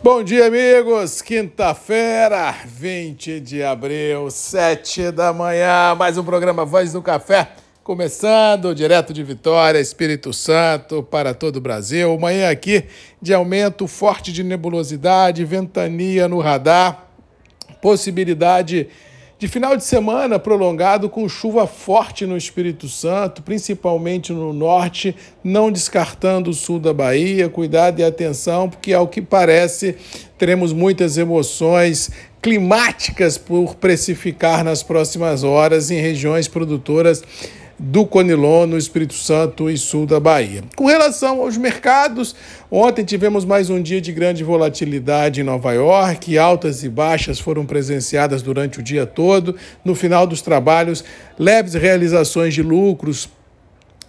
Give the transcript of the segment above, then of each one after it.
Bom dia, amigos. Quinta-feira, 20 de abril, 7 da manhã. Mais um programa Voz do Café. Começando direto de Vitória, Espírito Santo, para todo o Brasil. Manhã aqui de aumento forte de nebulosidade, ventania no radar, possibilidade de final de semana prolongado com chuva forte no Espírito Santo, principalmente no norte, não descartando o sul da Bahia. Cuidado e atenção, porque ao que parece teremos muitas emoções climáticas por precificar nas próximas horas em regiões produtoras do Conilon, no Espírito Santo e sul da Bahia. Com relação aos mercados, ontem tivemos mais um dia de grande volatilidade em Nova York, altas e baixas foram presenciadas durante o dia todo. No final dos trabalhos, leves realizações de lucros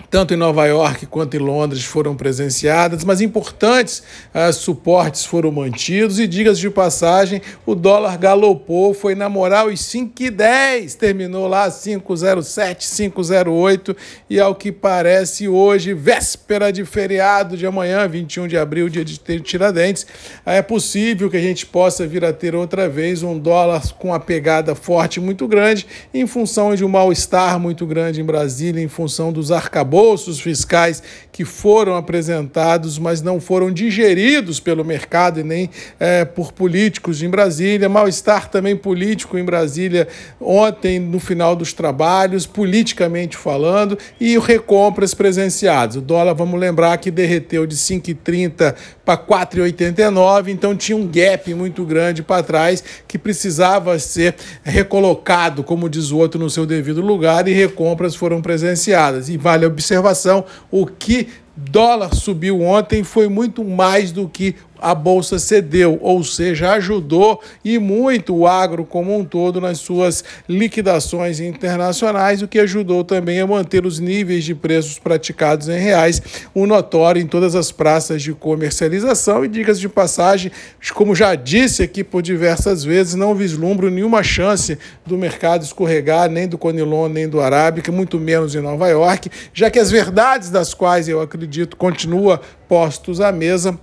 tanto em Nova York quanto em Londres, foram presenciadas, mas importantes uh, suportes foram mantidos. E, digas de passagem, o dólar galopou, foi na moral os 5,10, terminou lá 5,07, 5,08 e, ao que parece, hoje, véspera de feriado de amanhã, 21 de abril, dia de Tiradentes, é possível que a gente possa vir a ter outra vez um dólar com a pegada forte muito grande, em função de um mal-estar muito grande em Brasília, em função dos arcabouços arcabouços fiscais que foram apresentados, mas não foram digeridos pelo mercado e nem é, por políticos em Brasília. Mal-estar também político em Brasília ontem, no final dos trabalhos, politicamente falando, e recompras presenciadas. O dólar, vamos lembrar que derreteu de 5,30 para 4,89, então tinha um gap muito grande para trás que precisava ser recolocado, como diz o outro, no seu devido lugar, e recompras foram presenciadas. E vale observação, o que dólar subiu ontem foi muito mais do que a bolsa cedeu, ou seja, ajudou e muito o agro como um todo nas suas liquidações internacionais, o que ajudou também a manter os níveis de preços praticados em reais, o notório em todas as praças de comercialização. E dicas de passagem, como já disse aqui por diversas vezes, não vislumbro nenhuma chance do mercado escorregar, nem do Conilon, nem do Arábica, muito menos em Nova York, já que as verdades das quais eu acredito, continua postos à mesa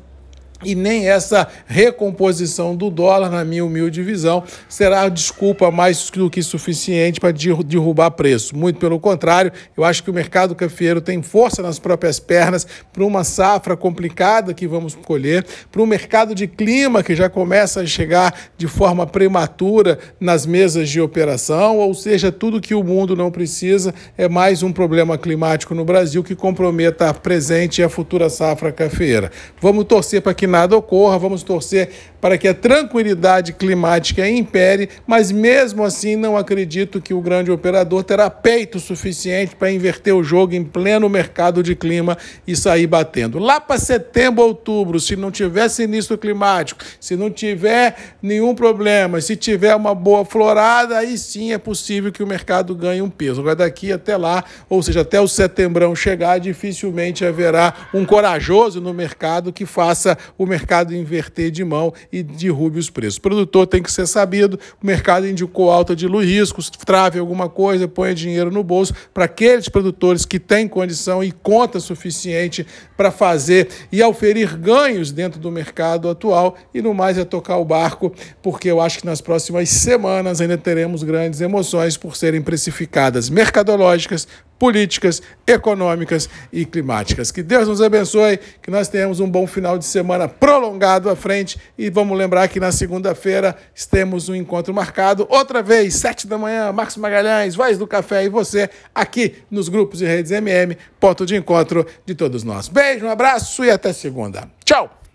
e nem essa recomposição do dólar, na minha humilde visão, será desculpa mais do que suficiente para derrubar preço. Muito pelo contrário, eu acho que o mercado cafeiro tem força nas próprias pernas para uma safra complicada que vamos colher, para um mercado de clima que já começa a chegar de forma prematura nas mesas de operação, ou seja, tudo que o mundo não precisa é mais um problema climático no Brasil que comprometa a presente e a futura safra cafeira. Vamos torcer para que que nada ocorra, vamos torcer para que a tranquilidade climática impere, mas mesmo assim não acredito que o grande operador terá peito suficiente para inverter o jogo em pleno mercado de clima e sair batendo. Lá para setembro, outubro, se não tiver sinistro climático, se não tiver nenhum problema, se tiver uma boa florada, aí sim é possível que o mercado ganhe um peso. Agora daqui até lá, ou seja, até o setembrão chegar, dificilmente haverá um corajoso no mercado que faça o mercado inverter de mão e derrube os preços. O produtor tem que ser sabido, o mercado indicou alta de riscos, trave alguma coisa, ponha dinheiro no bolso para aqueles produtores que têm condição e conta suficiente para fazer e auferir ganhos dentro do mercado atual e no mais é tocar o barco, porque eu acho que nas próximas semanas ainda teremos grandes emoções por serem precificadas mercadológicas, políticas, econômicas e climáticas. Que Deus nos abençoe, que nós tenhamos um bom final de semana prolongado à frente e vamos lembrar que na segunda-feira temos um encontro marcado, outra vez, sete da manhã, Marcos Magalhães, Voz do Café e você, aqui nos grupos e redes MM, ponto de encontro de todos nós. Beijo, um abraço e até segunda. Tchau!